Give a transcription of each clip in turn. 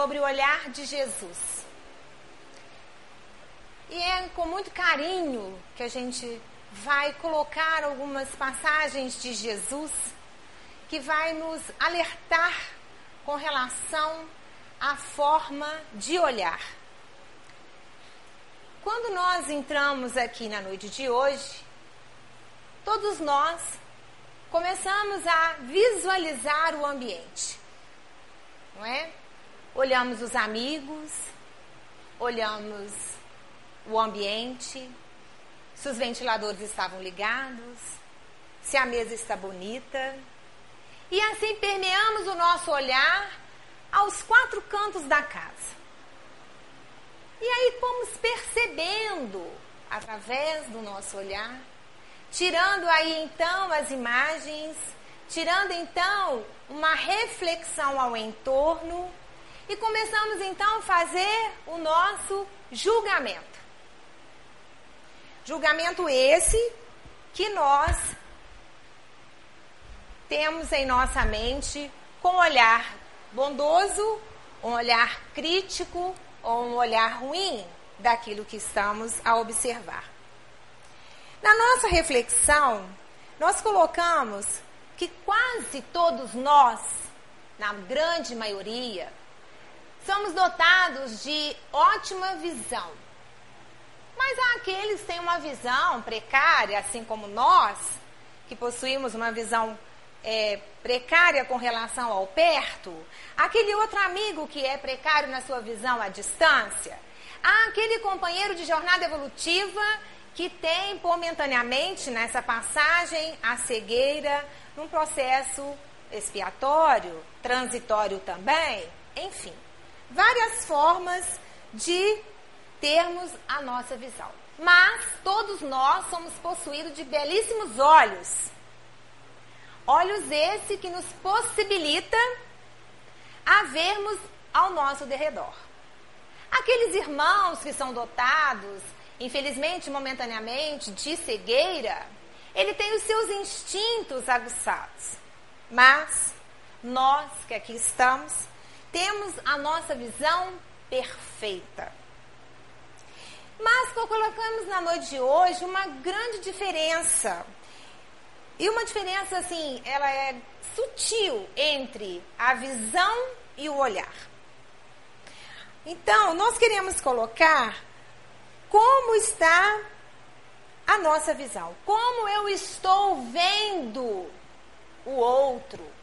sobre o olhar de Jesus. E é com muito carinho que a gente vai colocar algumas passagens de Jesus que vai nos alertar com relação à forma de olhar. Quando nós entramos aqui na noite de hoje, todos nós começamos a visualizar o ambiente, não é? Olhamos os amigos, olhamos o ambiente, se os ventiladores estavam ligados, se a mesa está bonita. E assim permeamos o nosso olhar aos quatro cantos da casa. E aí fomos percebendo, através do nosso olhar, tirando aí então as imagens, tirando então uma reflexão ao entorno e começamos então a fazer o nosso julgamento. Julgamento esse que nós temos em nossa mente com um olhar bondoso, um olhar crítico ou um olhar ruim daquilo que estamos a observar. Na nossa reflexão, nós colocamos que quase todos nós, na grande maioria, somos dotados de ótima visão. Mas há aqueles que têm uma visão precária, assim como nós, que possuímos uma visão é, precária com relação ao perto, aquele outro amigo que é precário na sua visão à distância, há aquele companheiro de jornada evolutiva que tem momentaneamente nessa passagem a cegueira num processo expiatório, transitório também, enfim, várias formas de termos a nossa visão. Mas todos nós somos possuídos de belíssimos olhos. Olhos esse que nos possibilita a vermos ao nosso derredor. Aqueles irmãos que são dotados infelizmente, momentaneamente, de cegueira, ele tem os seus instintos aguçados. Mas nós que aqui estamos, temos a nossa visão perfeita. Mas colocamos na noite de hoje uma grande diferença. E uma diferença assim, ela é sutil entre a visão e o olhar. Então, nós queremos colocar como está a nossa visão? Como eu estou vendo o outro?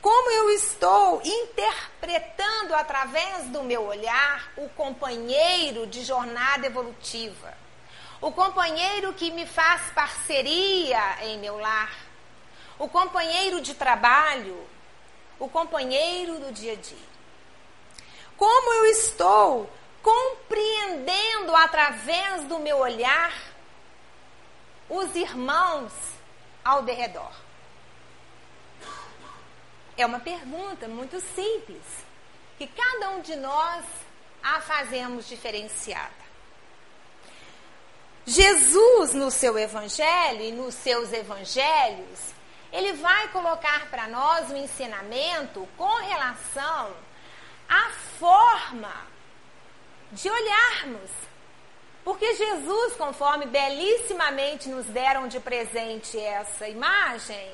Como eu estou interpretando através do meu olhar o companheiro de jornada evolutiva? O companheiro que me faz parceria em meu lar? O companheiro de trabalho? O companheiro do dia a dia? Como eu estou compreendendo através do meu olhar os irmãos ao derredor? É uma pergunta muito simples, que cada um de nós a fazemos diferenciada. Jesus, no seu evangelho e nos seus evangelhos, ele vai colocar para nós um ensinamento com relação à forma de olharmos. Porque Jesus, conforme belíssimamente nos deram de presente essa imagem,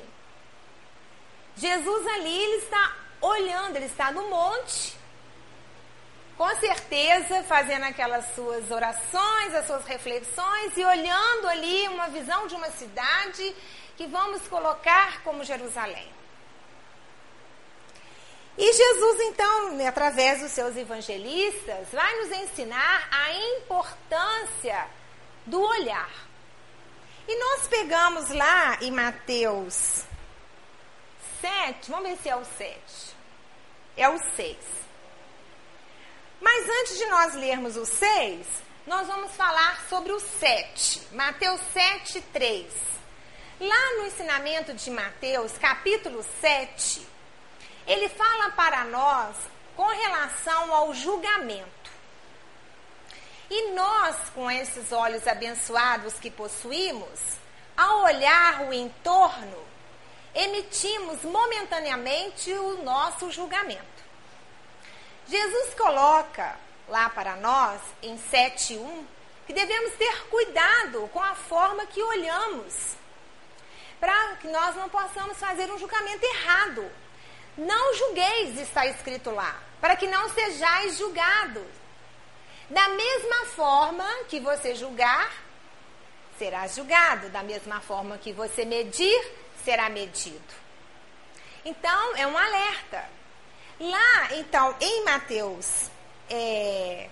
Jesus ali ele está olhando, ele está no monte, com certeza fazendo aquelas suas orações, as suas reflexões e olhando ali uma visão de uma cidade que vamos colocar como Jerusalém. E Jesus, então, através dos seus evangelistas, vai nos ensinar a importância do olhar. E nós pegamos lá em Mateus 7, vamos ver se é o 7. É o 6. Mas antes de nós lermos o 6, nós vamos falar sobre o 7. Mateus 7, 3. Lá no ensinamento de Mateus, capítulo 7, ele fala para nós com relação ao julgamento. E nós, com esses olhos abençoados que possuímos, ao olhar o entorno, emitimos momentaneamente o nosso julgamento. Jesus coloca lá para nós, em 7.1, que devemos ter cuidado com a forma que olhamos, para que nós não possamos fazer um julgamento errado. Não julgueis, está escrito lá, para que não sejais julgados. Da mesma forma que você julgar, será julgado. Da mesma forma que você medir, será medido. Então, é um alerta. Lá, então, em Mateus é,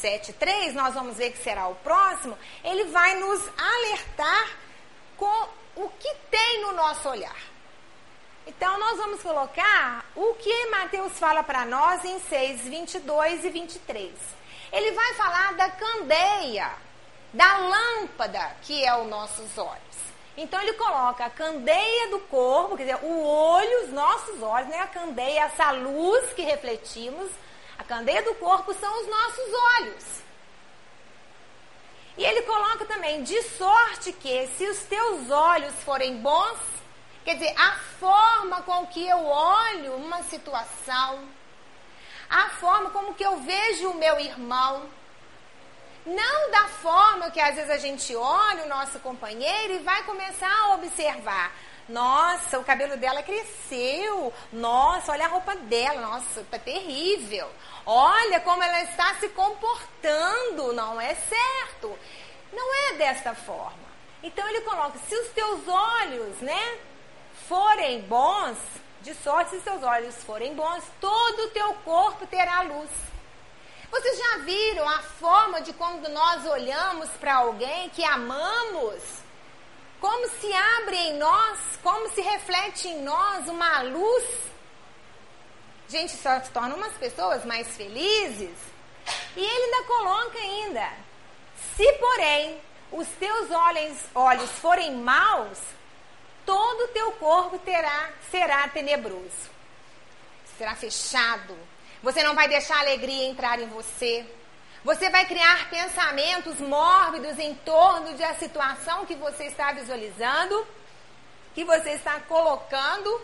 7,3, nós vamos ver que será o próximo, ele vai nos alertar com o que tem no nosso olhar. Então, nós vamos colocar o que Mateus fala para nós em 6, 22 e 23. Ele vai falar da candeia, da lâmpada que é os nossos olhos. Então ele coloca a candeia do corpo, quer dizer, o olho, os nossos olhos, né? A candeia, essa luz que refletimos, a candeia do corpo são os nossos olhos. E ele coloca também, de sorte que se os teus olhos forem bons, quer dizer, a forma com que eu olho uma situação, a forma como que eu vejo o meu irmão, não da forma que às vezes a gente olha o nosso companheiro e vai começar a observar. Nossa, o cabelo dela cresceu. Nossa, olha a roupa dela. Nossa, tá terrível. Olha como ela está se comportando. Não é certo. Não é desta forma. Então ele coloca: se os teus olhos, né, forem bons, de sorte se os teus olhos forem bons, todo o teu corpo terá luz. Vocês já viram a forma de quando nós olhamos para alguém que amamos? Como se abre em nós, como se reflete em nós uma luz? Gente, só torna umas pessoas mais felizes. E ele ainda coloca ainda: se porém os teus olhos, olhos forem maus, todo o teu corpo terá, será tenebroso. Será fechado, você não vai deixar a alegria entrar em você. Você vai criar pensamentos mórbidos em torno da situação que você está visualizando, que você está colocando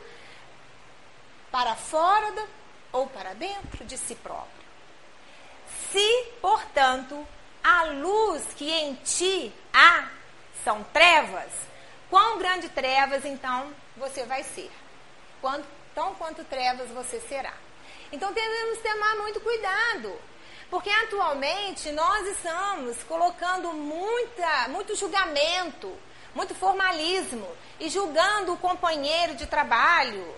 para fora ou para dentro de si próprio. Se, portanto, a luz que em ti há são trevas, quão grande trevas então você vai ser? Quanto, tão quanto trevas você será. Então devemos tomar muito cuidado. Porque atualmente nós estamos colocando muita, muito julgamento, muito formalismo e julgando o companheiro de trabalho.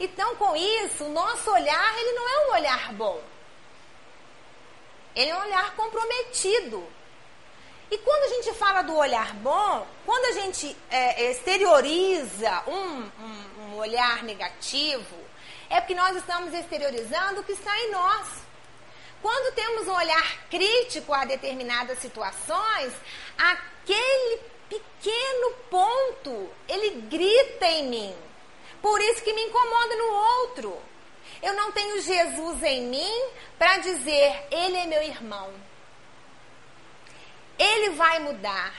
Então, com isso, o nosso olhar ele não é um olhar bom. Ele é um olhar comprometido. E quando a gente fala do olhar bom, quando a gente é, exterioriza um, um, um olhar negativo, é porque nós estamos exteriorizando o que está em nós. Quando temos um olhar crítico a determinadas situações, aquele pequeno ponto, ele grita em mim. Por isso que me incomoda no outro. Eu não tenho Jesus em mim para dizer, ele é meu irmão. Ele vai mudar.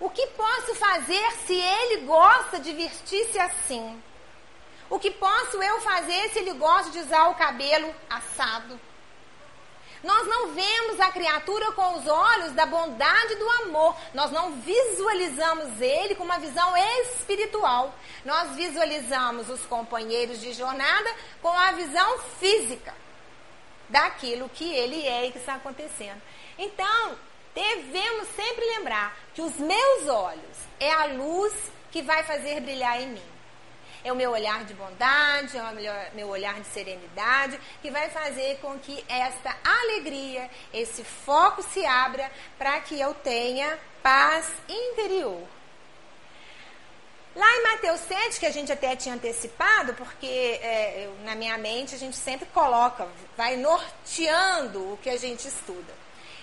O que posso fazer se ele gosta de vestir-se assim? O que posso eu fazer se ele gosta de usar o cabelo assado? Nós não vemos a criatura com os olhos da bondade do amor. Nós não visualizamos ele com uma visão espiritual. Nós visualizamos os companheiros de jornada com a visão física daquilo que ele é e que está acontecendo. Então, devemos sempre lembrar que os meus olhos é a luz que vai fazer brilhar em mim é o meu olhar de bondade, é o meu olhar de serenidade, que vai fazer com que esta alegria, esse foco se abra para que eu tenha paz interior. Lá em Mateus 7, que a gente até tinha antecipado, porque é, eu, na minha mente a gente sempre coloca, vai norteando o que a gente estuda.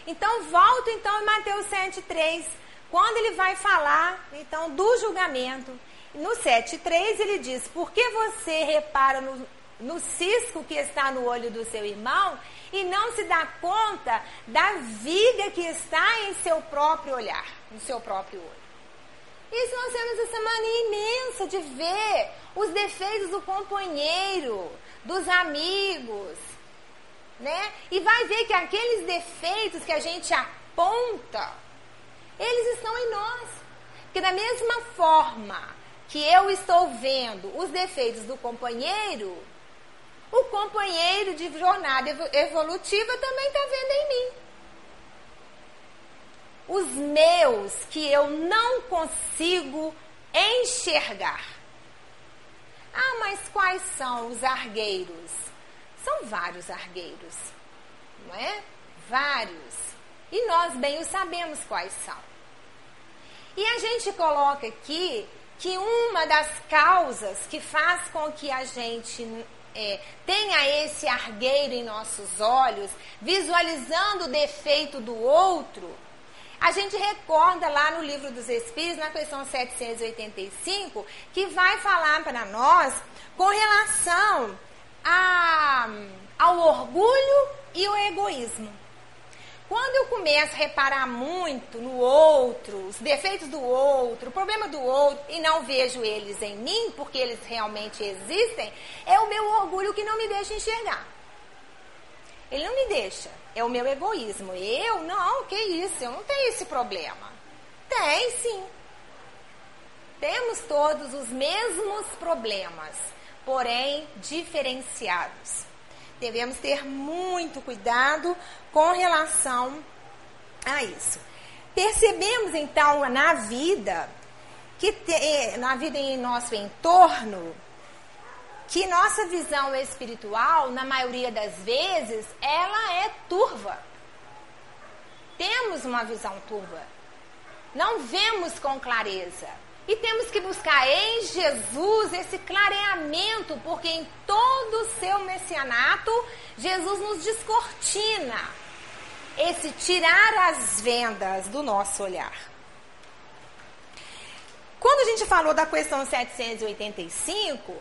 Então, volto então em Mateus 7, 3, quando ele vai falar então do julgamento no 7,3 ele diz: Por que você repara no, no cisco que está no olho do seu irmão e não se dá conta da viga que está em seu próprio olhar, no seu próprio olho? Isso nós temos essa mania imensa de ver os defeitos do companheiro, dos amigos. né? E vai ver que aqueles defeitos que a gente aponta, eles estão em nós. Que da mesma forma que eu estou vendo os defeitos do companheiro, o companheiro de jornada evolutiva também está vendo em mim. Os meus que eu não consigo enxergar. Ah, mas quais são os argueiros? São vários argueiros, não é? Vários. E nós bem o sabemos quais são. E a gente coloca aqui que uma das causas que faz com que a gente é, tenha esse argueiro em nossos olhos, visualizando o defeito do outro, a gente recorda lá no livro dos Espíritos, na questão 785, que vai falar para nós com relação a, ao orgulho e o egoísmo. Quando eu começo a reparar muito no outro, os defeitos do outro, o problema do outro, e não vejo eles em mim, porque eles realmente existem, é o meu orgulho que não me deixa enxergar. Ele não me deixa. É o meu egoísmo. Eu, não, que isso, eu não tenho esse problema. Tem sim. Temos todos os mesmos problemas, porém diferenciados. Devemos ter muito cuidado com relação a isso. Percebemos então na vida que te, na vida em nosso entorno que nossa visão espiritual, na maioria das vezes, ela é turva. Temos uma visão turva. Não vemos com clareza. E temos que buscar em Jesus esse clareamento, porque em todo o seu messianato, Jesus nos descortina esse tirar as vendas do nosso olhar. Quando a gente falou da questão 785,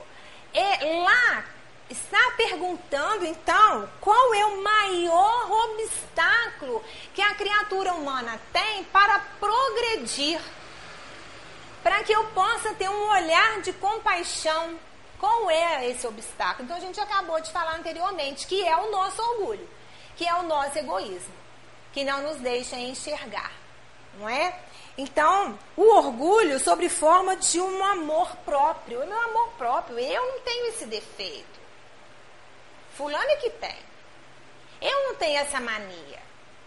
é, lá está perguntando então qual é o maior obstáculo que a criatura humana tem para progredir, para que eu possa ter um olhar de compaixão. Qual é esse obstáculo? Então a gente acabou de falar anteriormente que é o nosso orgulho, que é o nosso egoísmo, que não nos deixa enxergar, não é? Então, o orgulho sobre forma de um amor próprio. O meu amor próprio, eu não tenho esse defeito. Fulano é que tem. Eu não tenho essa mania.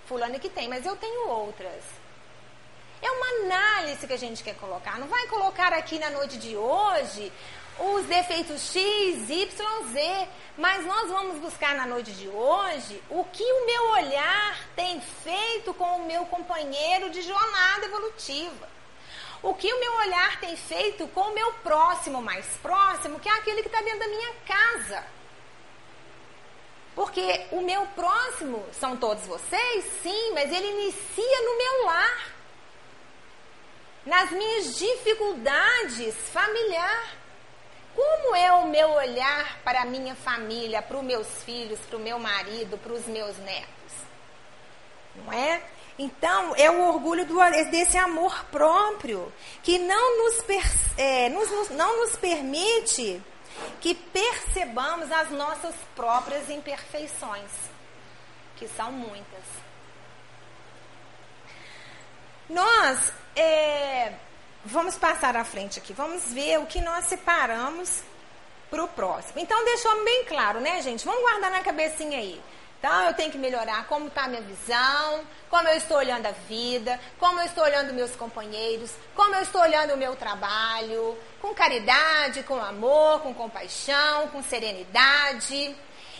Fulano é que tem, mas eu tenho outras. É uma análise que a gente quer colocar. Não vai colocar aqui na noite de hoje os defeitos X, Y, Z. Mas nós vamos buscar na noite de hoje o que o meu olhar tem feito com o meu companheiro de jornada evolutiva. O que o meu olhar tem feito com o meu próximo mais próximo, que é aquele que está dentro da minha casa. Porque o meu próximo são todos vocês, sim, mas ele inicia no meu lar. Nas minhas dificuldades familiares. Como é o meu olhar para a minha família, para os meus filhos, para o meu marido, para os meus netos? Não é? Então, é o orgulho do, desse amor próprio que não nos, é, nos, não nos permite que percebamos as nossas próprias imperfeições, que são muitas. Nós é, vamos passar à frente aqui. Vamos ver o que nós separamos para o próximo. Então, deixou bem claro, né, gente? Vamos guardar na cabecinha aí. Então, eu tenho que melhorar como está a minha visão, como eu estou olhando a vida, como eu estou olhando meus companheiros, como eu estou olhando o meu trabalho, com caridade, com amor, com compaixão, com serenidade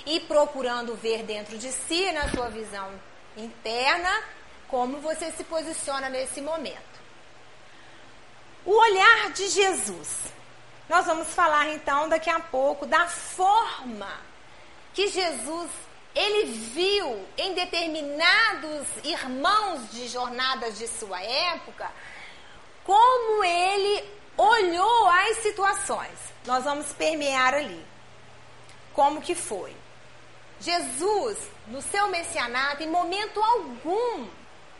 e procurando ver dentro de si, na sua visão interna, como você se posiciona nesse momento. O olhar de Jesus. Nós vamos falar então daqui a pouco da forma que Jesus ele viu em determinados irmãos de jornadas de sua época como ele olhou as situações. Nós vamos permear ali. Como que foi? Jesus, no seu messianato, em momento algum,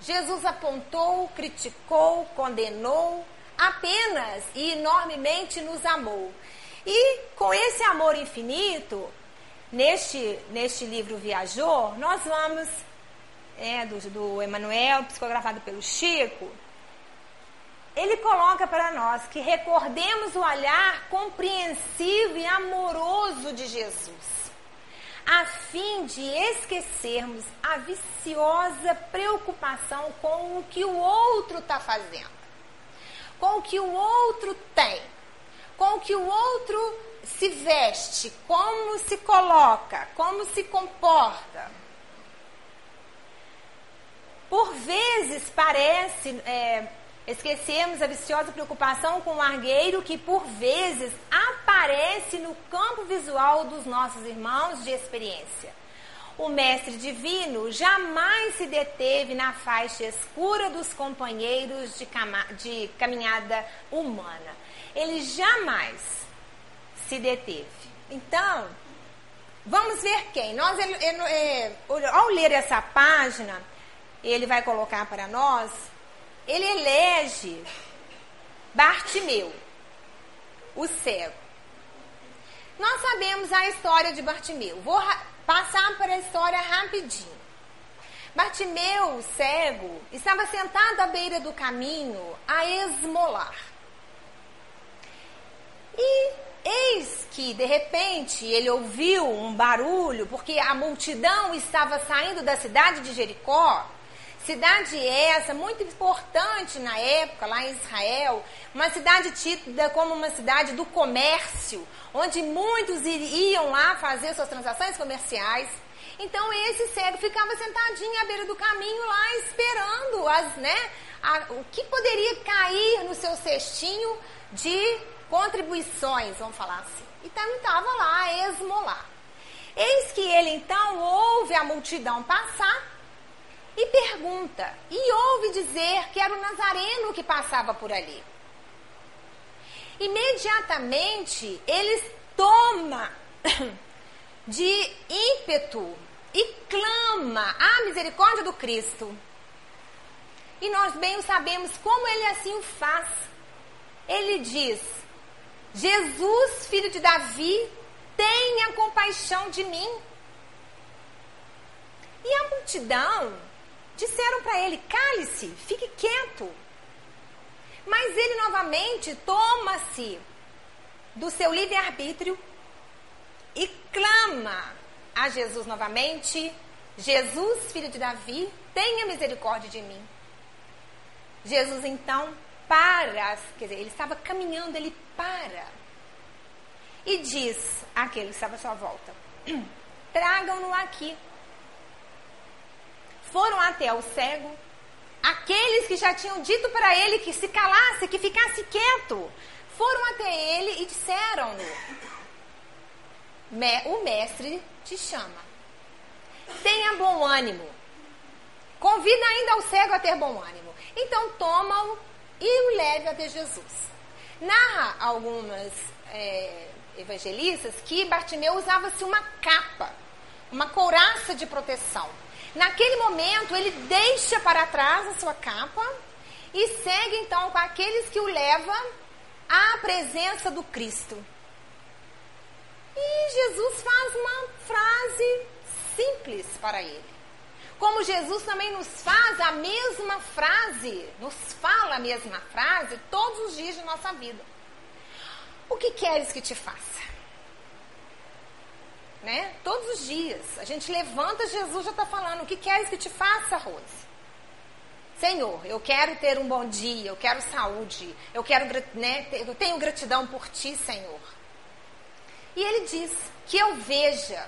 Jesus apontou, criticou, condenou, apenas e enormemente nos amou. E com esse amor infinito, neste, neste livro Viajou, nós vamos, é, do, do Emanuel, psicografado pelo Chico, ele coloca para nós que recordemos o olhar compreensivo e amoroso de Jesus, a fim de esquecermos a viciosa preocupação com o que o outro está fazendo, com o que o outro tem, com o que o outro se veste, como se coloca, como se comporta. Por vezes parece. É, Esquecemos a viciosa preocupação com o argueiro que, por vezes, aparece no campo visual dos nossos irmãos de experiência. O Mestre Divino jamais se deteve na faixa escura dos companheiros de, de caminhada humana. Ele jamais se deteve. Então, vamos ver quem. Nós, ele, ele, é, ao ler essa página, ele vai colocar para nós ele elege Bartimeu, o cego. Nós sabemos a história de Bartimeu. Vou passar para a história rapidinho. Bartimeu, cego, estava sentado à beira do caminho a esmolar. E eis que, de repente, ele ouviu um barulho, porque a multidão estava saindo da cidade de Jericó Cidade essa muito importante na época, lá em Israel, uma cidade tida como uma cidade do comércio, onde muitos iam lá fazer suas transações comerciais. Então esse cego ficava sentadinho à beira do caminho lá esperando as, né, a, o que poderia cair no seu cestinho de contribuições, vamos falar assim. Então estava lá a esmolar. Eis que ele então ouve a multidão passar e pergunta, e ouve dizer que era o Nazareno que passava por ali. Imediatamente ele toma de ímpeto e clama a misericórdia do Cristo. E nós bem sabemos como ele assim o faz. Ele diz: Jesus, filho de Davi, tenha compaixão de mim. E a multidão Disseram para ele: cale-se, fique quieto. Mas ele novamente toma-se do seu livre-arbítrio e clama a Jesus novamente: Jesus, filho de Davi, tenha misericórdia de mim. Jesus então para, quer dizer, ele estava caminhando, ele para e diz àquele que estava à sua volta: tragam-no aqui foram até o cego, aqueles que já tinham dito para ele que se calasse, que ficasse quieto, foram até ele e disseram-no: O mestre te chama. Tenha bom ânimo. Convida ainda o cego a ter bom ânimo. Então toma-o e o leve até Jesus. Narra algumas é, evangelistas que Bartimeu usava-se uma capa, uma couraça de proteção. Naquele momento, ele deixa para trás a sua capa e segue então com aqueles que o levam à presença do Cristo. E Jesus faz uma frase simples para ele. Como Jesus também nos faz a mesma frase, nos fala a mesma frase todos os dias de nossa vida. O que queres que te faça? Né? Todos os dias. A gente levanta, Jesus já está falando: o que queres que te faça, Rose? Senhor, eu quero ter um bom dia, eu quero saúde, eu quero, né, eu tenho gratidão por ti, Senhor. E ele diz que eu veja.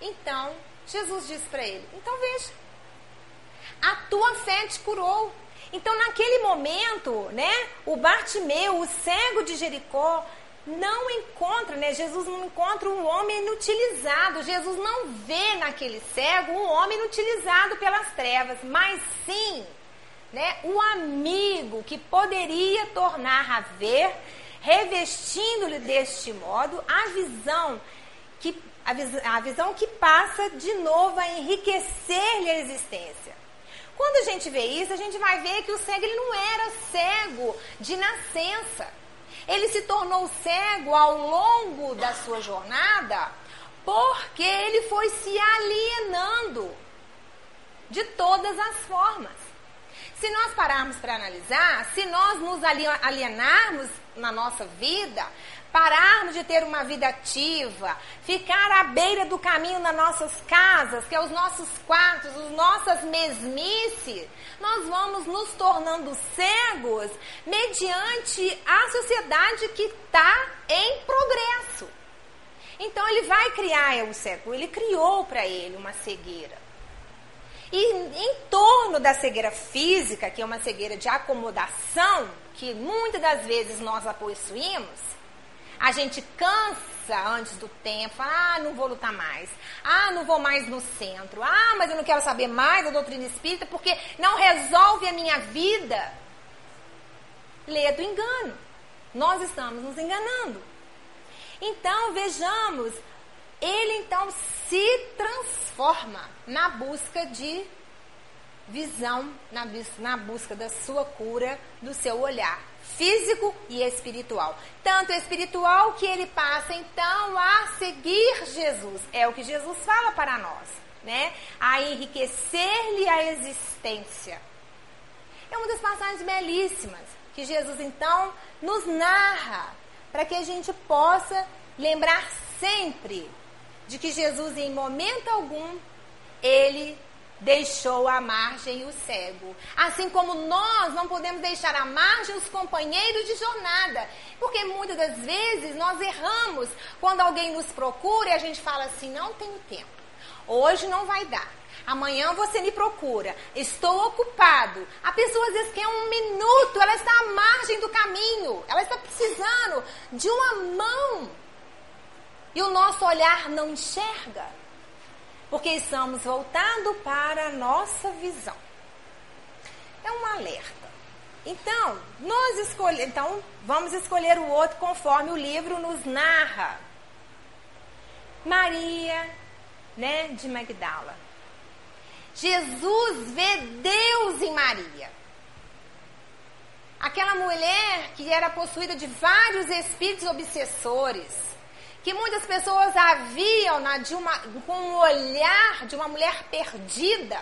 Então, Jesus diz para ele: então veja. A tua fé te curou. Então, naquele momento, né, o Bartimeu, o cego de Jericó, não encontra, né? Jesus não encontra um homem inutilizado. Jesus não vê naquele cego um homem inutilizado pelas trevas, mas sim, né, o amigo que poderia tornar a ver, revestindo-lhe deste modo a visão que a, vis, a visão que passa de novo a enriquecer-lhe a existência. Quando a gente vê isso, a gente vai ver que o cego ele não era cego de nascença. Ele se tornou cego ao longo da sua jornada Porque ele foi se alienando de todas as formas. Se nós pararmos para analisar, se nós nos alienarmos na nossa vida, pararmos de ter uma vida ativa, ficar à beira do caminho nas nossas casas, que é os nossos quartos, as nossas mesmices, nós vamos nos tornando cegos mediante a sociedade que está em progresso. Então ele vai criar o cego, ele criou para ele uma cegueira. E em torno da cegueira física, que é uma cegueira de acomodação, que muitas das vezes nós a possuímos, a gente cansa antes do tempo, ah, não vou lutar mais, ah, não vou mais no centro, ah, mas eu não quero saber mais da doutrina espírita porque não resolve a minha vida. Lê do engano. Nós estamos nos enganando. Então, vejamos, ele então se transforma na busca de visão, na, na busca da sua cura, do seu olhar físico e espiritual. Tanto espiritual que ele passa então a seguir Jesus. É o que Jesus fala para nós, né? A enriquecer-lhe a existência. É uma das passagens belíssimas que Jesus então nos narra para que a gente possa lembrar sempre de que Jesus, em momento algum, ele deixou à margem o cego. Assim como nós não podemos deixar à margem os companheiros de jornada. Porque muitas das vezes nós erramos quando alguém nos procura e a gente fala assim: não tenho tempo. Hoje não vai dar. Amanhã você me procura. Estou ocupado. A pessoa às vezes quer um minuto, ela está à margem do caminho. Ela está precisando de uma mão. E o nosso olhar não enxerga. Porque estamos voltando para a nossa visão. É um alerta. Então, nós escolhe, então, vamos escolher o outro conforme o livro nos narra. Maria, né, de Magdala. Jesus vê Deus em Maria. Aquela mulher que era possuída de vários espíritos obsessores, que muitas pessoas a viam na, de uma, com um olhar de uma mulher perdida.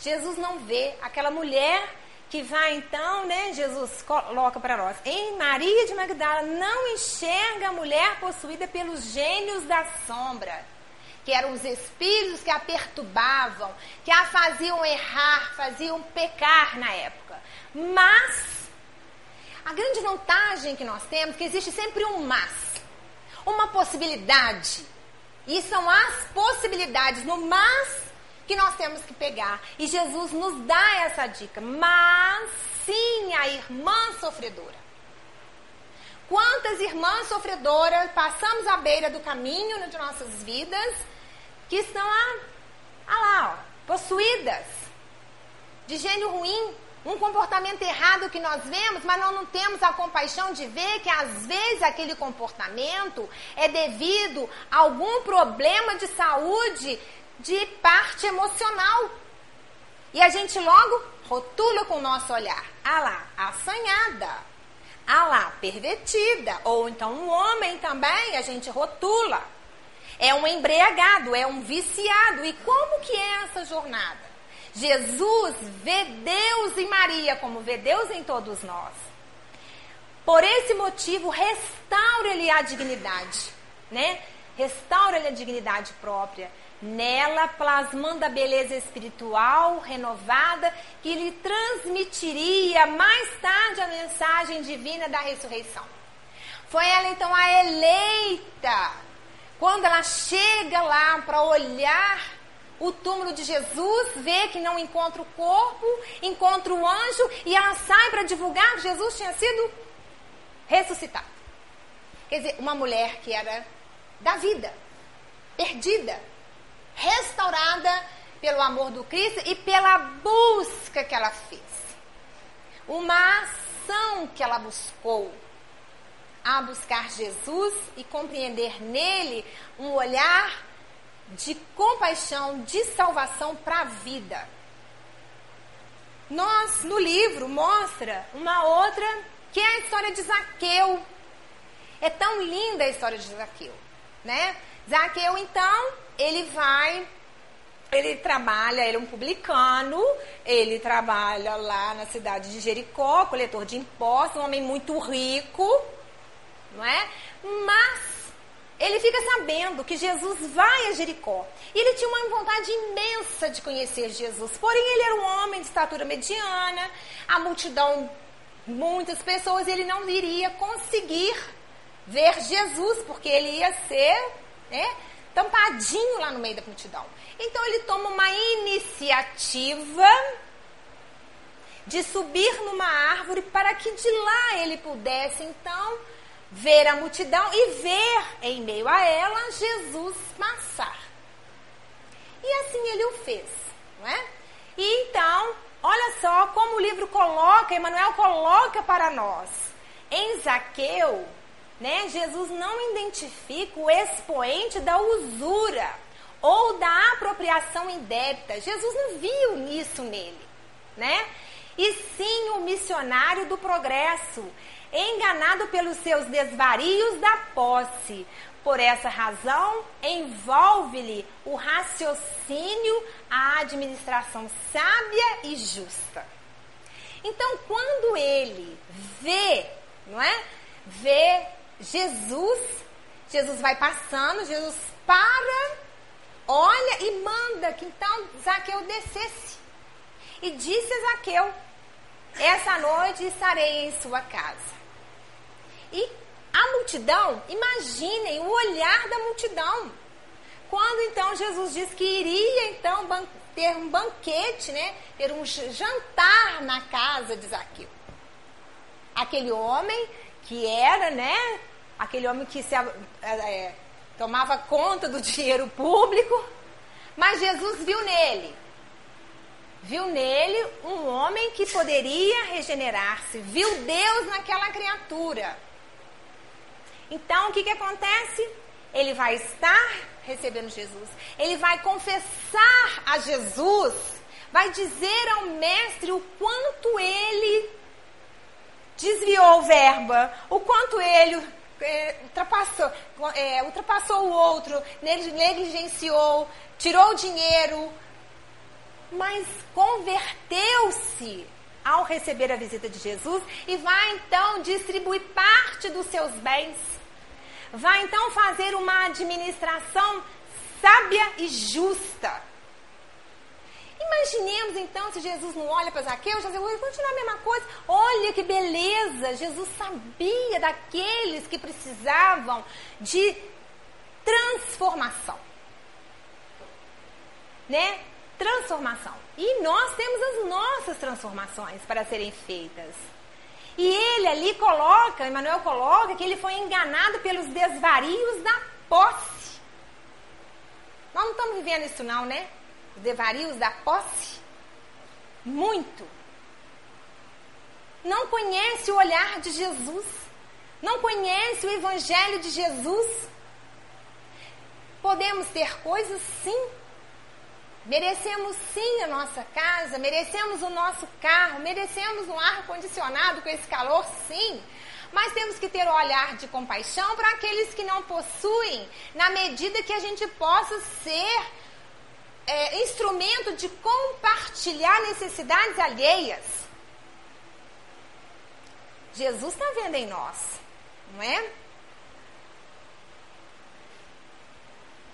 Jesus não vê aquela mulher que vai então, né? Jesus coloca para nós. Em Maria de Magdala não enxerga a mulher possuída pelos gênios da sombra que eram os espíritos que a perturbavam, que a faziam errar, faziam pecar na época. Mas a grande vantagem que nós temos é que existe sempre um mas, uma possibilidade. E são as possibilidades no mas que nós temos que pegar. E Jesus nos dá essa dica. Mas sim a irmã sofredora. Quantas irmãs sofredoras passamos à beira do caminho de nossas vidas que estão ah, ah lá, ó, possuídas de gênio ruim, um comportamento errado que nós vemos, mas nós não temos a compaixão de ver que às vezes aquele comportamento é devido a algum problema de saúde de parte emocional. E a gente logo rotula com o nosso olhar. Ah lá, assanhada. Ah lá, pervertida. Ou então um homem também, a gente rotula. É um embriagado, é um viciado. E como que é essa jornada? Jesus vê Deus em Maria como vê Deus em todos nós. Por esse motivo, restaura-lhe a dignidade, né? Restaura-lhe a dignidade própria. Nela, plasmando a beleza espiritual renovada que lhe transmitiria mais tarde a mensagem divina da ressurreição. Foi ela então a eleita quando ela chega lá para olhar o túmulo de Jesus, vê que não encontra o corpo, encontra o anjo e ela sai para divulgar que Jesus tinha sido ressuscitado. Quer dizer, uma mulher que era da vida, perdida, restaurada pelo amor do Cristo e pela busca que ela fez. Uma ação que ela buscou a buscar Jesus e compreender nele um olhar de compaixão, de salvação para a vida. Nós, no livro, mostra uma outra, que é a história de Zaqueu. É tão linda a história de Zaqueu, né? Zaqueu, então, ele vai, ele trabalha, ele é um publicano, ele trabalha lá na cidade de Jericó, coletor de impostos, um homem muito rico, não é? Mas ele fica sabendo que Jesus vai a Jericó. E ele tinha uma vontade imensa de conhecer Jesus. Porém, ele era um homem de estatura mediana, a multidão, muitas pessoas, ele não iria conseguir ver Jesus, porque ele ia ser né, tampadinho lá no meio da multidão. Então, ele toma uma iniciativa de subir numa árvore para que de lá ele pudesse, então, ver a multidão e ver em meio a ela Jesus passar. E assim ele o fez, não é? E então, olha só como o livro coloca, Emmanuel coloca para nós. Em Zaqueu, né, Jesus não identifica o expoente da usura ou da apropriação indébita. Jesus não viu nisso nele, né? E sim o missionário do progresso enganado pelos seus desvarios da posse. Por essa razão, envolve-lhe o raciocínio, a administração sábia e justa. Então, quando ele vê, não é? Vê Jesus, Jesus vai passando, Jesus para, olha e manda que então Zaqueu descesse. E disse a Zaqueu: Essa noite estarei em sua casa. E a multidão, imaginem o olhar da multidão. Quando então Jesus diz que iria então ter um banquete, né? Ter um jantar na casa de Zaqueu. Aquele homem que era, né? Aquele homem que se, é, tomava conta do dinheiro público, mas Jesus viu nele, viu nele um homem que poderia regenerar-se, viu Deus naquela criatura. Então, o que, que acontece? Ele vai estar recebendo Jesus, ele vai confessar a Jesus, vai dizer ao Mestre o quanto ele desviou verba, o quanto ele é, ultrapassou, é, ultrapassou o outro, negligenciou, tirou o dinheiro, mas converteu-se ao receber a visita de Jesus e vai então distribuir parte dos seus bens vai então fazer uma administração sábia e justa. Imaginemos então se Jesus não olha para Zaqueu, já vai continuar a mesma coisa. Olha que beleza! Jesus sabia daqueles que precisavam de transformação. Né? Transformação. E nós temos as nossas transformações para serem feitas. E ele ali coloca, Emmanuel coloca, que ele foi enganado pelos desvarios da posse. Nós não estamos vivendo isso não, né? Os desvarios da posse. Muito. Não conhece o olhar de Jesus. Não conhece o evangelho de Jesus. Podemos ter coisas sim Merecemos sim a nossa casa, merecemos o nosso carro, merecemos um ar condicionado com esse calor, sim. Mas temos que ter o olhar de compaixão para aqueles que não possuem, na medida que a gente possa ser é, instrumento de compartilhar necessidades alheias. Jesus está vendo em nós, não é?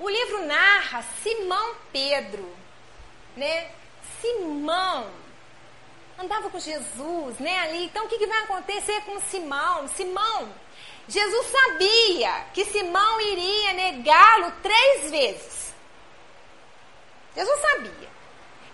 O livro narra Simão Pedro, né? Simão andava com Jesus, né? Ali. Então, o que, que vai acontecer com Simão? Simão, Jesus sabia que Simão iria negá-lo três vezes. Jesus sabia.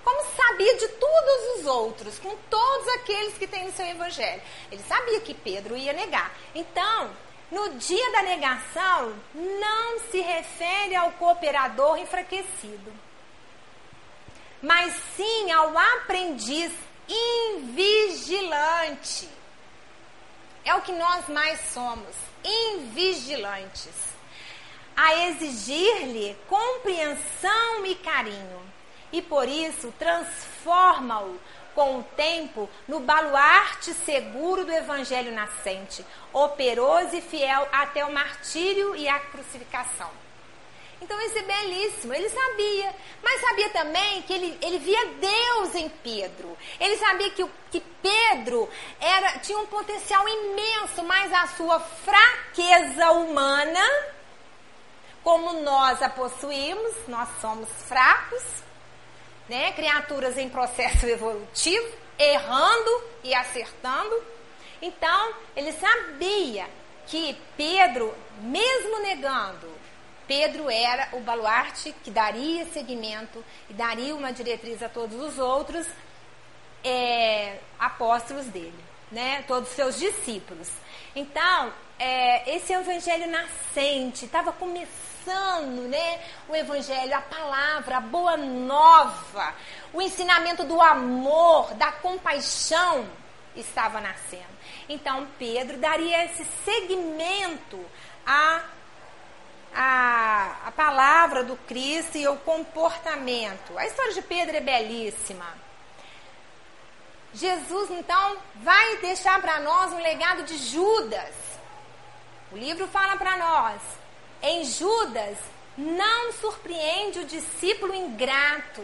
Como sabia de todos os outros, com todos aqueles que têm no seu evangelho. Ele sabia que Pedro ia negar. Então, no dia da negação, não se refere ao cooperador enfraquecido, mas sim ao aprendiz invigilante. É o que nós mais somos, invigilantes. A exigir-lhe compreensão e carinho, e por isso transforma-o com o tempo no baluarte seguro do evangelho nascente, operoso e fiel até o martírio e a crucificação. Então isso é belíssimo, ele sabia. Mas sabia também que ele, ele via Deus em Pedro. Ele sabia que, que Pedro era, tinha um potencial imenso, mas a sua fraqueza humana, como nós a possuímos, nós somos fracos, né? criaturas em processo evolutivo, errando e acertando. Então, ele sabia que Pedro, mesmo negando, Pedro era o baluarte que daria seguimento e daria uma diretriz a todos os outros é, apóstolos dele, né? Todos os seus discípulos. Então, é, esse evangelho nascente estava começando, né? O evangelho, a palavra, a boa nova, o ensinamento do amor, da compaixão estava nascendo. Então, Pedro daria esse segmento a a, a palavra do Cristo e o comportamento. A história de Pedro é belíssima. Jesus, então, vai deixar para nós um legado de Judas. O livro fala para nós: em Judas não surpreende o discípulo ingrato.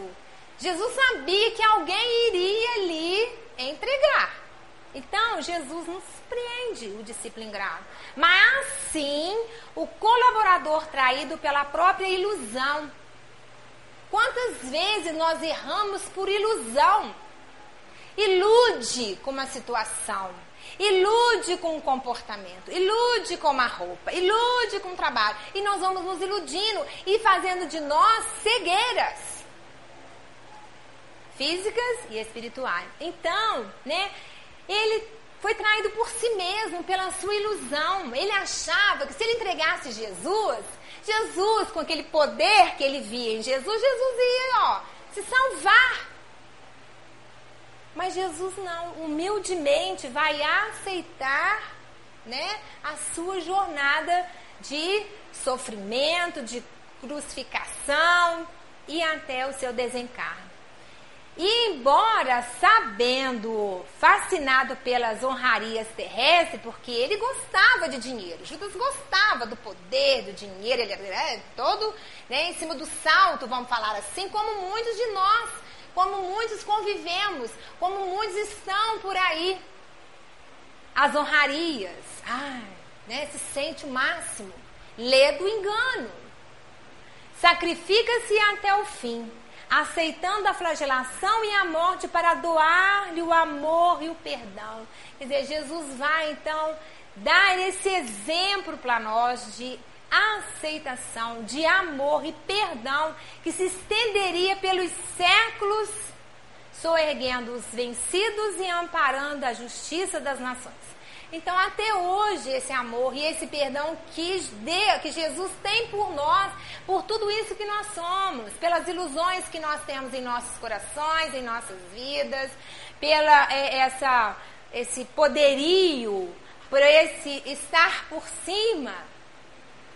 Jesus sabia que alguém iria ali entregar. Então, Jesus não surpreende o discípulo ingrato. Mas sim o colaborador traído pela própria ilusão. Quantas vezes nós erramos por ilusão? Ilude com uma situação, ilude com um comportamento, ilude com uma roupa, ilude com um trabalho. E nós vamos nos iludindo e fazendo de nós cegueiras físicas e espirituais. Então, né, ele foi traído por si mesmo, pela sua ilusão. Ele achava que se ele entregasse Jesus, Jesus, com aquele poder que ele via em Jesus, Jesus ia, ó, se salvar. Mas Jesus não, humildemente vai aceitar, né, a sua jornada de sofrimento, de crucificação e até o seu desencarno. E embora sabendo, fascinado pelas honrarias terrestres, porque ele gostava de dinheiro, Judas gostava do poder, do dinheiro, ele era é, todo né, em cima do salto, vamos falar assim, como muitos de nós, como muitos convivemos, como muitos estão por aí. As honrarias, ai, né, se sente o máximo, lê do engano, sacrifica-se até o fim aceitando a flagelação e a morte para doar-lhe o amor e o perdão. Quer dizer, Jesus vai então dar esse exemplo para nós de aceitação, de amor e perdão que se estenderia pelos séculos, soerguendo os vencidos e amparando a justiça das nações. Então, até hoje, esse amor e esse perdão que, de, que Jesus tem por nós, por tudo isso que nós somos, pelas ilusões que nós temos em nossos corações, em nossas vidas, pela é, essa, esse poderio, por esse estar por cima,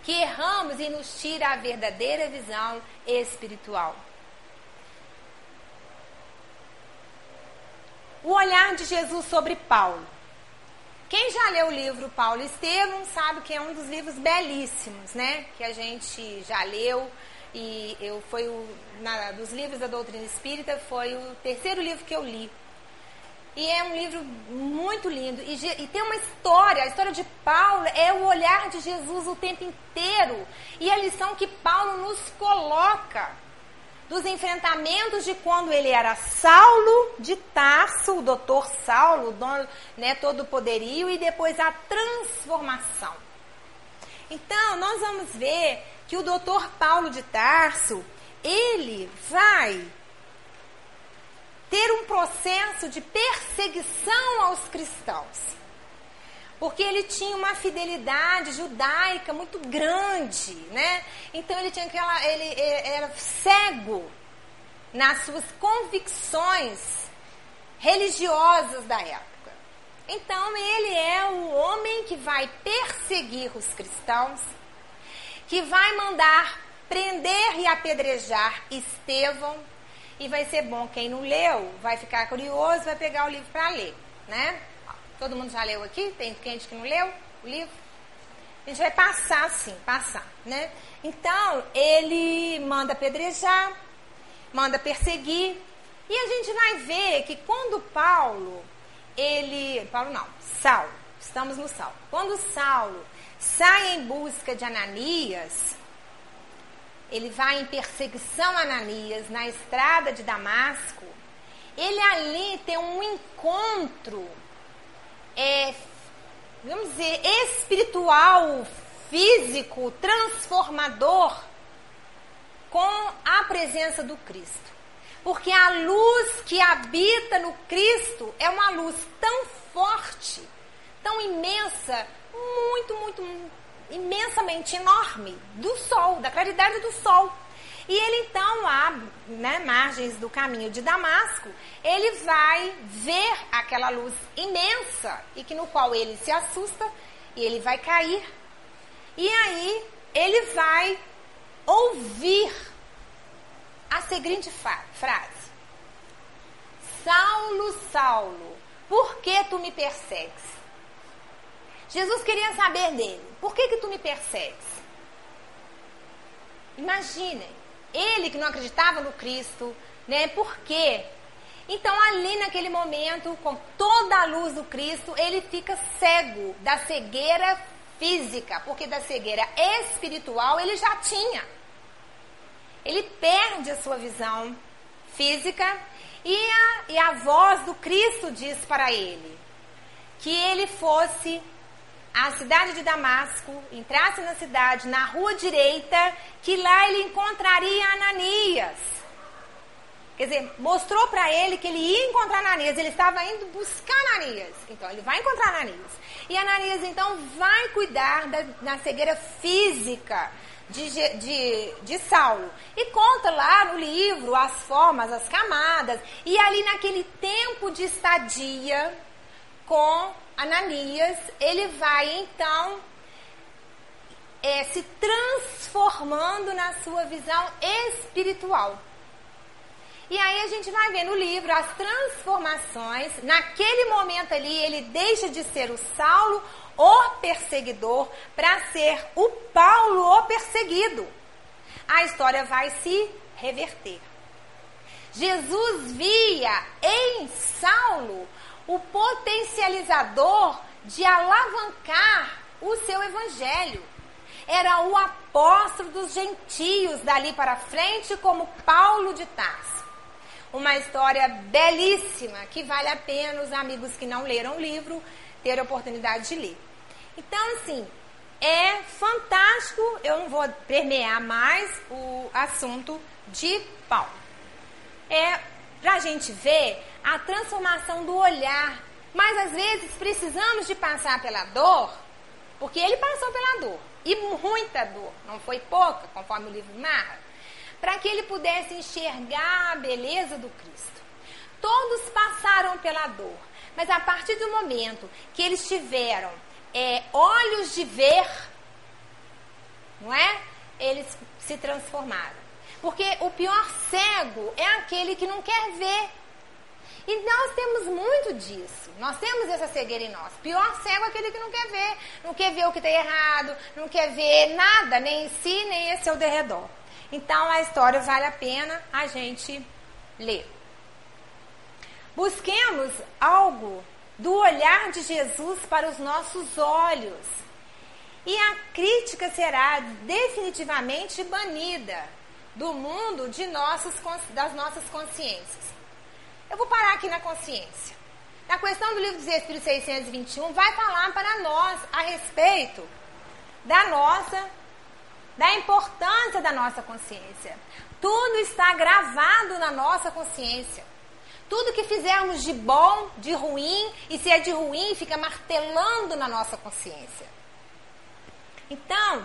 que erramos e nos tira a verdadeira visão espiritual. O olhar de Jesus sobre Paulo. Quem já leu o livro Paulo Estevam sabe que é um dos livros belíssimos, né? Que a gente já leu e eu foi o na, dos livros da doutrina espírita foi o terceiro livro que eu li. E é um livro muito lindo e, e tem uma história. A história de Paulo é o olhar de Jesus o tempo inteiro e a lição que Paulo nos coloca dos enfrentamentos de quando ele era Saulo de Tarso, o doutor Saulo, dono, né, todo o poderio, e depois a transformação. Então, nós vamos ver que o doutor Paulo de Tarso, ele vai ter um processo de perseguição aos cristãos porque ele tinha uma fidelidade judaica muito grande, né? Então ele tinha aquela, ele era cego nas suas convicções religiosas da época. Então ele é o homem que vai perseguir os cristãos, que vai mandar prender e apedrejar Estevão, e vai ser bom quem não leu, vai ficar curioso, vai pegar o livro para ler, né? Todo mundo já leu aqui? Tem gente que não leu o livro? A gente vai passar assim, passar, né? Então, ele manda apedrejar, manda perseguir. E a gente vai ver que quando Paulo, ele. Paulo não, Saulo, estamos no Saulo. Quando Saulo sai em busca de Ananias, ele vai em perseguição a Ananias na estrada de Damasco. Ele ali tem um encontro, é, vamos dizer, espiritual, físico, transformador com a presença do Cristo. Porque a luz que habita no Cristo é uma luz tão forte, tão imensa, muito, muito, imensamente enorme do sol, da claridade do sol. E ele então, a né, margens do caminho de Damasco, ele vai ver aquela luz imensa e que no qual ele se assusta e ele vai cair. E aí ele vai ouvir a seguinte frase: Saulo, Saulo, por que tu me persegues? Jesus queria saber dele: por que, que tu me persegues? Imaginem, ele que não acreditava no Cristo, né? Por quê? Então, ali naquele momento, com toda a luz do Cristo, ele fica cego da cegueira física, porque da cegueira espiritual ele já tinha. Ele perde a sua visão física e a, e a voz do Cristo diz para ele que ele fosse à cidade de Damasco, entrasse na cidade, na rua direita, que lá ele encontraria Ananias. Quer dizer, mostrou para ele que ele ia encontrar Ananias, ele estava indo buscar Ananias. Então, ele vai encontrar Ananias. E Ananias, então, vai cuidar da, da cegueira física de, de, de Saulo. E conta lá no livro as formas, as camadas. E ali naquele tempo de estadia com Ananias, ele vai então é, se transformando na sua visão espiritual. E aí a gente vai ver no livro as transformações. Naquele momento ali, ele deixa de ser o Saulo, o perseguidor, para ser o Paulo, o perseguido. A história vai se reverter. Jesus via em Saulo o potencializador de alavancar o seu evangelho. Era o apóstolo dos gentios dali para frente, como Paulo de Tarso. Uma história belíssima que vale a pena os amigos que não leram o livro ter a oportunidade de ler. Então, assim, é fantástico. Eu não vou permear mais o assunto de Paulo. É para a gente ver a transformação do olhar. Mas às vezes precisamos de passar pela dor, porque ele passou pela dor, e muita dor, não foi pouca, conforme o livro narra, para que ele pudesse enxergar a beleza do Cristo. Todos passaram pela dor, mas a partir do momento que eles tiveram é, olhos de ver, não é? Eles se transformaram. Porque o pior cego é aquele que não quer ver. E nós temos muito disso. Nós temos essa cegueira em nós. Pior cego é aquele que não quer ver. Não quer ver o que está errado, não quer ver nada, nem em si, nem esse ao derredor. Então a história vale a pena a gente ler. Busquemos algo do olhar de Jesus para os nossos olhos. E a crítica será definitivamente banida do mundo de nossos, das nossas consciências. Eu vou parar aqui na consciência. Na questão do livro dos Espíritos 621, vai falar para nós a respeito da nossa, da importância da nossa consciência. Tudo está gravado na nossa consciência. Tudo que fizermos de bom, de ruim, e se é de ruim, fica martelando na nossa consciência. Então,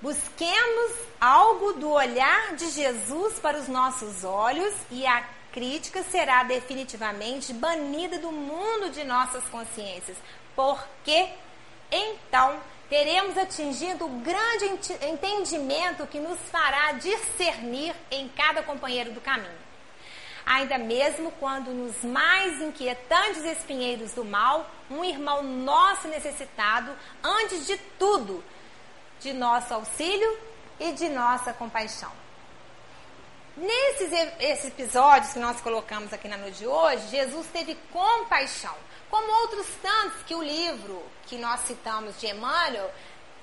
busquemos algo do olhar de Jesus para os nossos olhos e a crítica será definitivamente banida do mundo de nossas consciências, porque então teremos atingido o grande entendimento que nos fará discernir em cada companheiro do caminho. ainda mesmo quando nos mais inquietantes espinheiros do mal, um irmão nosso necessitado, antes de tudo, de nosso auxílio e de nossa compaixão. Nesses esses episódios que nós colocamos aqui na noite de hoje, Jesus teve compaixão, como outros tantos que o livro que nós citamos de Emmanuel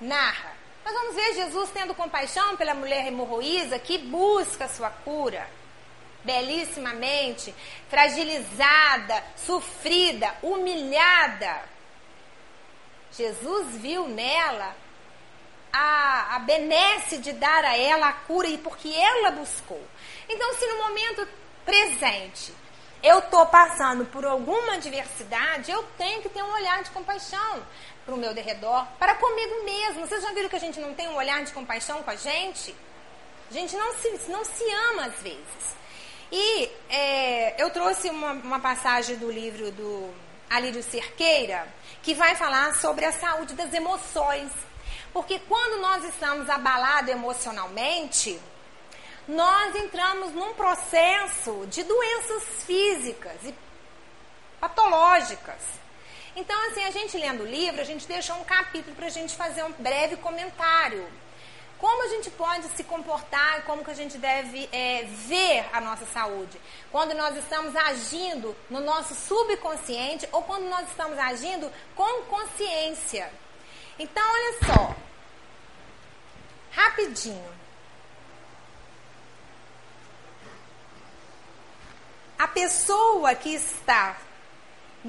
narra. Nós vamos ver Jesus tendo compaixão pela mulher hemorroísa que busca sua cura. Belíssimamente, fragilizada, sofrida, humilhada. Jesus viu nela a, a benesse de dar a ela a cura e porque ela buscou. Então, se no momento presente eu estou passando por alguma adversidade, eu tenho que ter um olhar de compaixão para o meu derredor, para comigo mesmo. Vocês já viram que a gente não tem um olhar de compaixão com a gente? A gente não se, não se ama às vezes. E é, eu trouxe uma, uma passagem do livro do Alírio Cerqueira, que vai falar sobre a saúde das emoções. Porque quando nós estamos abalados emocionalmente, nós entramos num processo de doenças físicas e patológicas. Então, assim, a gente lendo o livro, a gente deixou um capítulo para a gente fazer um breve comentário. Como a gente pode se comportar como que a gente deve é, ver a nossa saúde? Quando nós estamos agindo no nosso subconsciente ou quando nós estamos agindo com consciência. Então, olha só. Rapidinho. A pessoa que está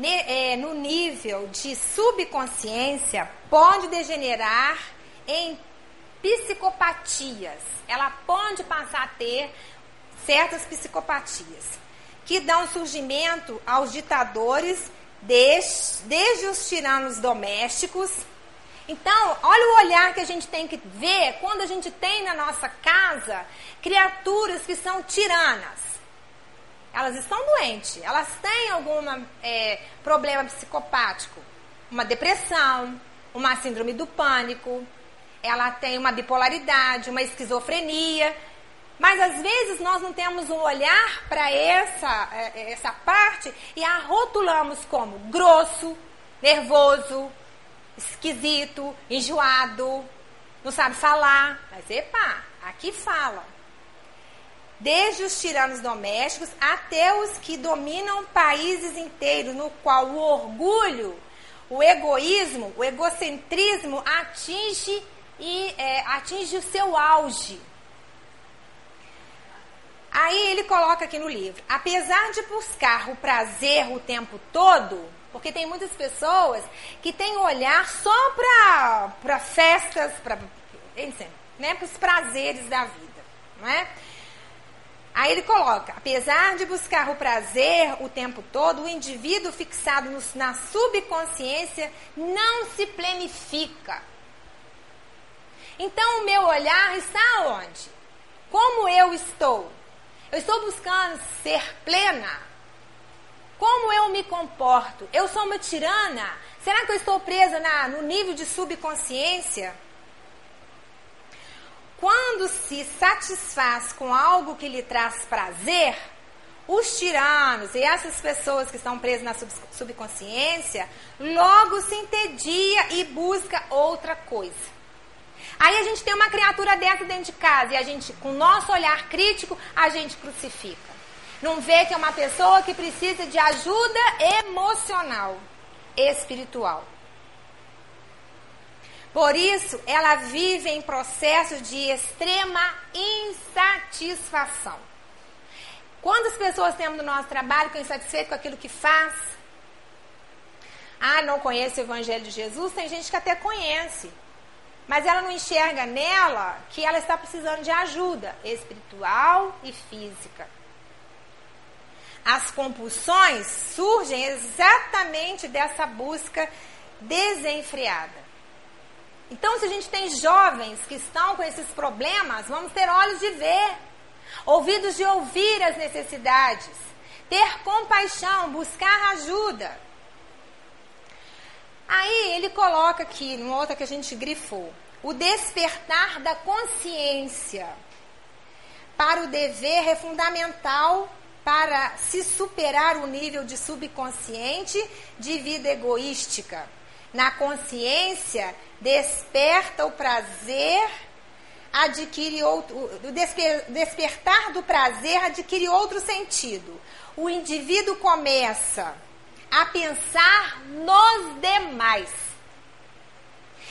é, no nível de subconsciência pode degenerar em psicopatias. Ela pode passar a ter certas psicopatias que dão surgimento aos ditadores, desde, desde os tiranos domésticos então, olha o olhar que a gente tem que ver quando a gente tem na nossa casa criaturas que são tiranas. Elas estão doentes, elas têm algum é, problema psicopático, uma depressão, uma síndrome do pânico, ela tem uma bipolaridade, uma esquizofrenia. Mas às vezes nós não temos um olhar para essa, é, essa parte e a rotulamos como grosso, nervoso, esquisito, enjoado, não sabe falar. Mas, epa, aqui fala. Desde os tiranos domésticos até os que dominam países inteiros, no qual o orgulho, o egoísmo, o egocentrismo atinge, e, é, atinge o seu auge. Aí ele coloca aqui no livro: apesar de buscar o prazer o tempo todo, porque tem muitas pessoas que têm olhar só para festas, para né, os prazeres da vida. Não é? Aí ele coloca: apesar de buscar o prazer o tempo todo, o indivíduo fixado no, na subconsciência não se planifica. Então o meu olhar está onde? Como eu estou? Eu estou buscando ser plena? Como eu me comporto? Eu sou uma tirana? Será que eu estou presa na, no nível de subconsciência? Quando se satisfaz com algo que lhe traz prazer, os tiranos e essas pessoas que estão presas na subconsciência logo se entedia e busca outra coisa. Aí a gente tem uma criatura dessa dentro de casa e a gente, com o nosso olhar crítico, a gente crucifica. Não vê que é uma pessoa que precisa de ajuda emocional, espiritual. Por isso, ela vive em processo de extrema insatisfação. Quantas pessoas temos no nosso trabalho que estão insatisfeitas com aquilo que faz? Ah, não conhece o Evangelho de Jesus? Tem gente que até conhece. Mas ela não enxerga nela que ela está precisando de ajuda espiritual e física. As compulsões surgem exatamente dessa busca desenfreada. Então, se a gente tem jovens que estão com esses problemas, vamos ter olhos de ver, ouvidos de ouvir as necessidades, ter compaixão, buscar ajuda. Aí ele coloca aqui, numa outra que a gente grifou, o despertar da consciência para o dever é fundamental para se superar o nível de subconsciente de vida egoística. Na consciência, desperta o prazer, adquire outro. O desper, despertar do prazer adquire outro sentido. O indivíduo começa a pensar nos demais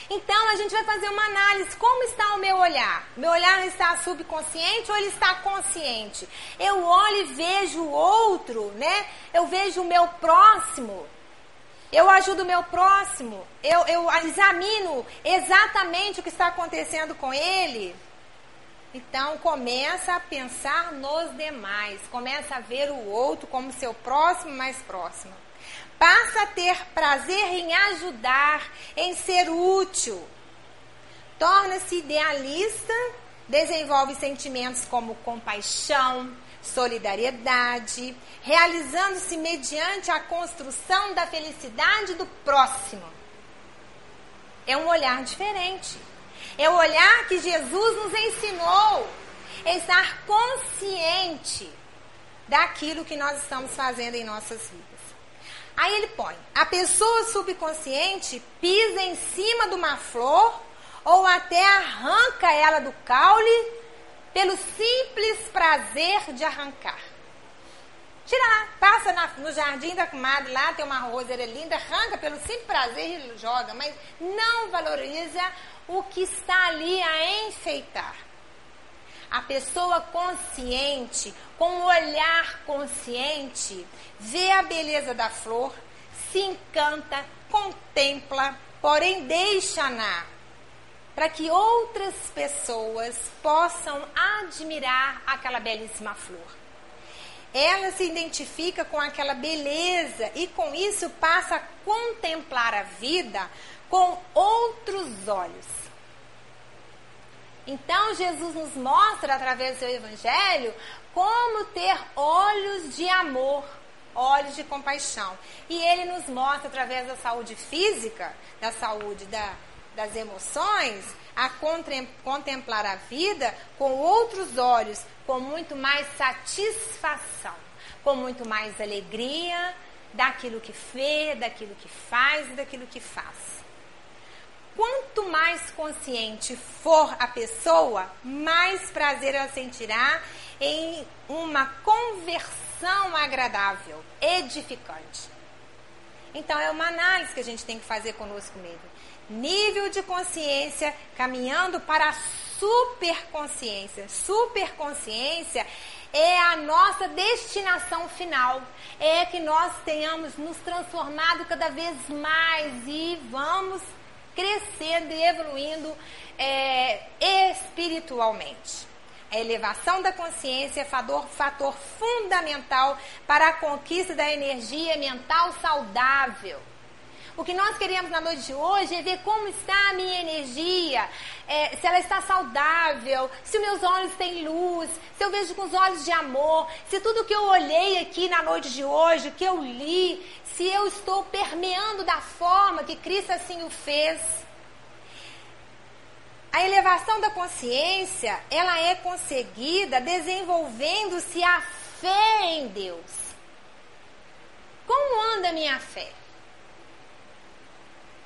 então a gente vai fazer uma análise. Como está o meu olhar? Meu olhar está subconsciente ou ele está consciente? Eu olho e vejo o outro, né? Eu vejo o meu próximo. Eu ajudo o meu próximo. Eu, eu examino exatamente o que está acontecendo com ele. Então começa a pensar nos demais, começa a ver o outro como seu próximo mais próximo passa a ter prazer em ajudar, em ser útil. Torna-se idealista, desenvolve sentimentos como compaixão, solidariedade, realizando-se mediante a construção da felicidade do próximo. É um olhar diferente. É o olhar que Jesus nos ensinou. É estar consciente daquilo que nós estamos fazendo em nossas vidas. Aí ele põe: a pessoa subconsciente pisa em cima de uma flor ou até arranca ela do caule pelo simples prazer de arrancar. Tira lá, passa na, no jardim da comadre, lá tem uma roseira linda, arranca pelo simples prazer e joga, mas não valoriza o que está ali a enfeitar. A pessoa consciente, com o olhar consciente, vê a beleza da flor, se encanta, contempla, porém deixa-na para que outras pessoas possam admirar aquela belíssima flor. Ela se identifica com aquela beleza e com isso passa a contemplar a vida com outros olhos. Então Jesus nos mostra através do seu evangelho como ter olhos de amor, olhos de compaixão. E ele nos mostra através da saúde física, da saúde da, das emoções, a contemplar a vida com outros olhos, com muito mais satisfação, com muito mais alegria daquilo que vê, daquilo que faz e daquilo que faz mais consciente for a pessoa, mais prazer ela sentirá em uma conversão agradável, edificante. Então é uma análise que a gente tem que fazer conosco mesmo. Nível de consciência caminhando para a superconsciência. Superconsciência é a nossa destinação final. É que nós tenhamos nos transformado cada vez mais e vamos crescendo e evoluindo é, espiritualmente. A elevação da consciência é fator, fator fundamental para a conquista da energia mental saudável. O que nós queremos na noite de hoje é ver como está a minha energia, é, se ela está saudável, se meus olhos têm luz, se eu vejo com os olhos de amor, se tudo que eu olhei aqui na noite de hoje, que eu li, se eu estou permeando da forma que Cristo assim o fez. A elevação da consciência, ela é conseguida desenvolvendo-se a fé em Deus. Como anda a minha fé?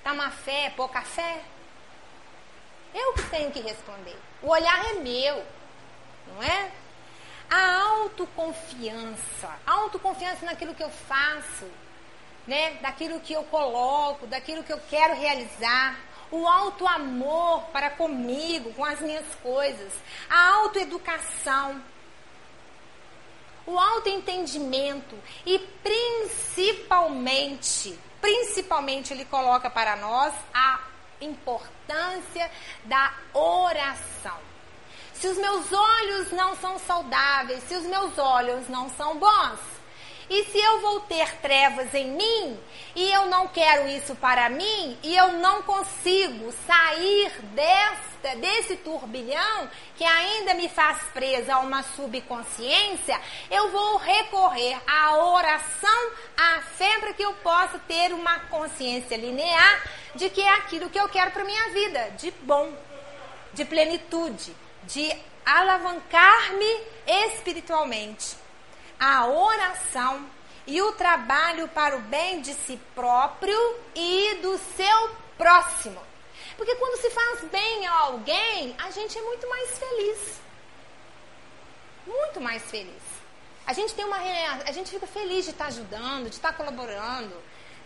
Está uma fé, pouca fé? Eu que tenho que responder. O olhar é meu, não é? A autoconfiança, autoconfiança naquilo que eu faço, né? Daquilo que eu coloco, daquilo que eu quero realizar. O alto amor para comigo, com as minhas coisas. A autoeducação. O autoentendimento. E principalmente, principalmente ele coloca para nós a importância da oração. Se os meus olhos não são saudáveis, se os meus olhos não são bons, e se eu vou ter trevas em mim e eu não quero isso para mim e eu não consigo sair desta desse turbilhão que ainda me faz presa a uma subconsciência, eu vou recorrer à oração, à fé para que eu possa ter uma consciência linear de que é aquilo que eu quero para minha vida, de bom, de plenitude, de alavancar-me espiritualmente a oração e o trabalho para o bem de si próprio e do seu próximo. Porque quando se faz bem a alguém, a gente é muito mais feliz. Muito mais feliz. A gente tem uma a gente fica feliz de estar ajudando, de estar colaborando,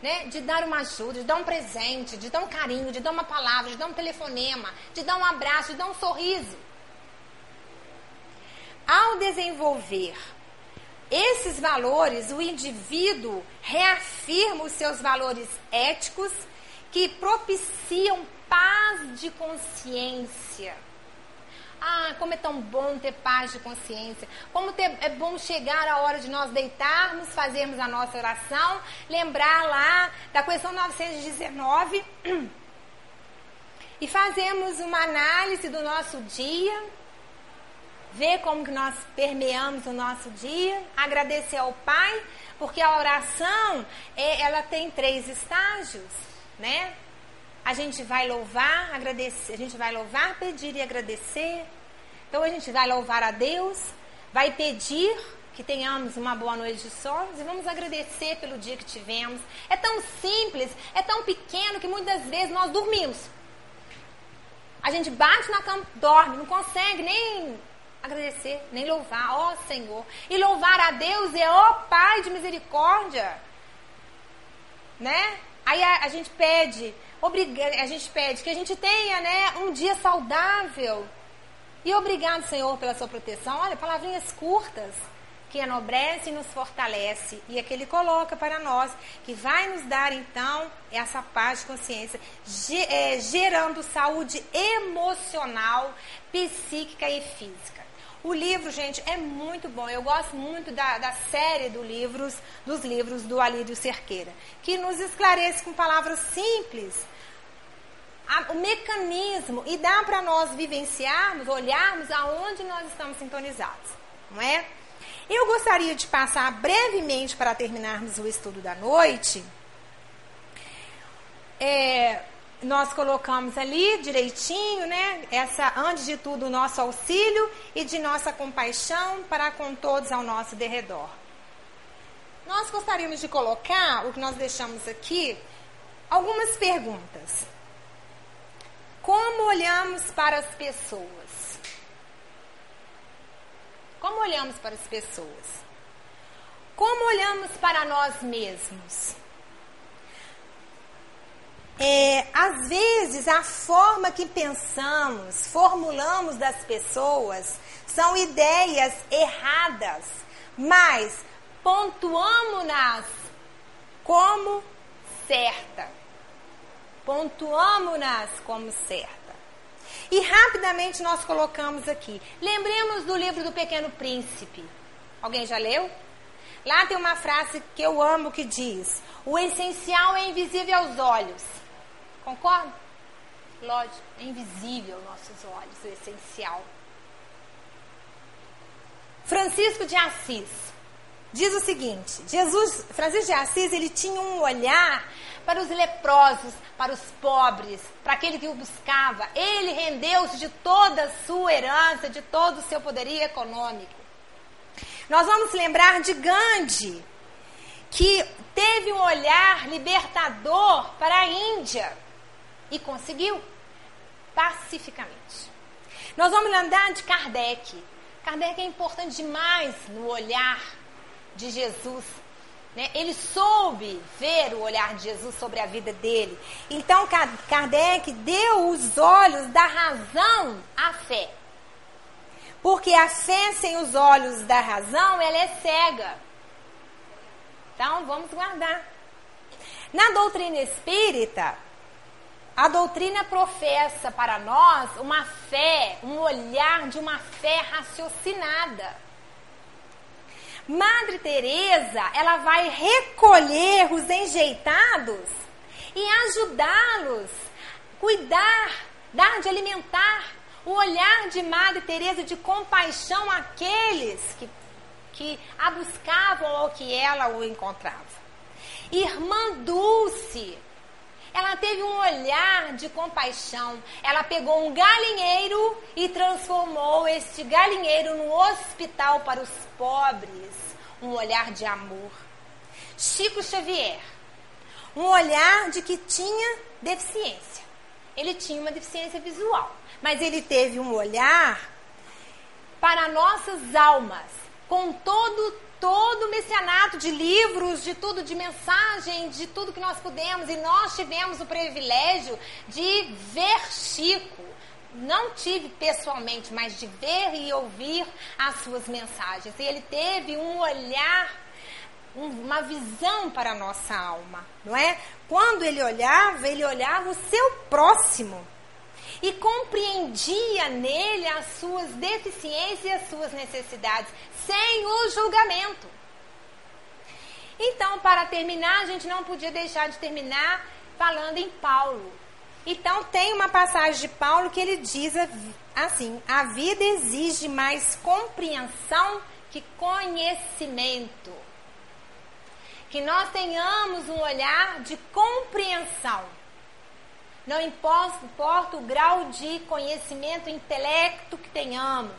né? De dar uma ajuda, de dar um presente, de dar um carinho, de dar uma palavra, de dar um telefonema, de dar um abraço, de dar um sorriso. Ao desenvolver esses valores, o indivíduo reafirma os seus valores éticos que propiciam paz de consciência. Ah, como é tão bom ter paz de consciência. Como ter, é bom chegar a hora de nós deitarmos, fazermos a nossa oração, lembrar lá da questão 919 e fazermos uma análise do nosso dia ver como que nós permeamos o nosso dia, agradecer ao Pai, porque a oração é, ela tem três estágios, né? A gente vai louvar, agradecer, a gente vai louvar, pedir e agradecer. Então a gente vai louvar a Deus, vai pedir que tenhamos uma boa noite de sono e vamos agradecer pelo dia que tivemos. É tão simples, é tão pequeno que muitas vezes nós dormimos. A gente bate na cama, dorme, não consegue nem agradecer, nem louvar, ó Senhor. E louvar a Deus é ó Pai de misericórdia. Né? Aí a, a gente pede, obriga, a gente pede que a gente tenha, né, um dia saudável. E obrigado, Senhor, pela sua proteção. Olha, palavrinhas curtas que enobrece e nos fortalece. E é que Ele coloca para nós, que vai nos dar então essa paz de consciência, é, gerando saúde emocional, psíquica e física. O livro, gente, é muito bom. Eu gosto muito da, da série do livros, dos livros do Alírio Cerqueira, que nos esclarece com palavras simples a, o mecanismo e dá para nós vivenciarmos, olharmos aonde nós estamos sintonizados, não é? Eu gostaria de passar brevemente para terminarmos o estudo da noite. É, nós colocamos ali direitinho, né? Essa, antes de tudo, o nosso auxílio e de nossa compaixão para com todos ao nosso derredor. Nós gostaríamos de colocar o que nós deixamos aqui, algumas perguntas. Como olhamos para as pessoas? Como olhamos para as pessoas? Como olhamos para nós mesmos? É, às vezes a forma que pensamos, formulamos das pessoas são ideias erradas, mas pontuamos-nas como certa. Pontuamos-nas como certa. E rapidamente nós colocamos aqui. Lembremos do livro do Pequeno Príncipe. Alguém já leu? Lá tem uma frase que eu amo que diz: O essencial é invisível aos olhos Concorda? Lógico, é invisível aos nossos olhos, o essencial. Francisco de Assis diz o seguinte: Jesus, Francisco de Assis, ele tinha um olhar para os leprosos, para os pobres, para aquele que o buscava. Ele rendeu-se de toda a sua herança, de todo o seu poderio econômico. Nós vamos lembrar de Gandhi, que teve um olhar libertador para a Índia. E conseguiu pacificamente. Nós vamos lembrar de Kardec. Kardec é importante demais no olhar de Jesus. Né? Ele soube ver o olhar de Jesus sobre a vida dele. Então, Kardec deu os olhos da razão à fé. Porque a fé sem os olhos da razão, ela é cega. Então, vamos guardar. Na doutrina espírita, a doutrina professa para nós uma fé, um olhar de uma fé raciocinada. Madre Teresa, ela vai recolher os enjeitados e ajudá-los, cuidar, dar de alimentar. O olhar de Madre Teresa de compaixão àqueles que, que a buscavam ou que ela o encontrava. Irmã Dulce, ela teve um olhar de compaixão. Ela pegou um galinheiro e transformou este galinheiro no hospital para os pobres. um olhar de amor. Chico Xavier, um olhar de que tinha deficiência. Ele tinha uma deficiência visual, mas ele teve um olhar para nossas almas, com todo todo o messianato de livros, de tudo, de mensagem, de tudo que nós pudemos. E nós tivemos o privilégio de ver Chico. Não tive pessoalmente, mas de ver e ouvir as suas mensagens. E ele teve um olhar, uma visão para a nossa alma, não é? Quando ele olhava, ele olhava o seu próximo e compreendia nele as suas deficiências e as suas necessidades, sem o julgamento. Então, para terminar, a gente não podia deixar de terminar falando em Paulo. Então, tem uma passagem de Paulo que ele diz assim: a vida exige mais compreensão que conhecimento. Que nós tenhamos um olhar de compreensão não importa o grau de conhecimento, intelecto que tenhamos,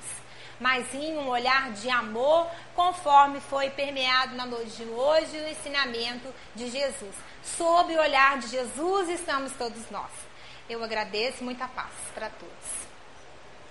mas em um olhar de amor, conforme foi permeado na noite de hoje o ensinamento de Jesus. Sob o olhar de Jesus estamos todos nós. Eu agradeço muita paz para todos.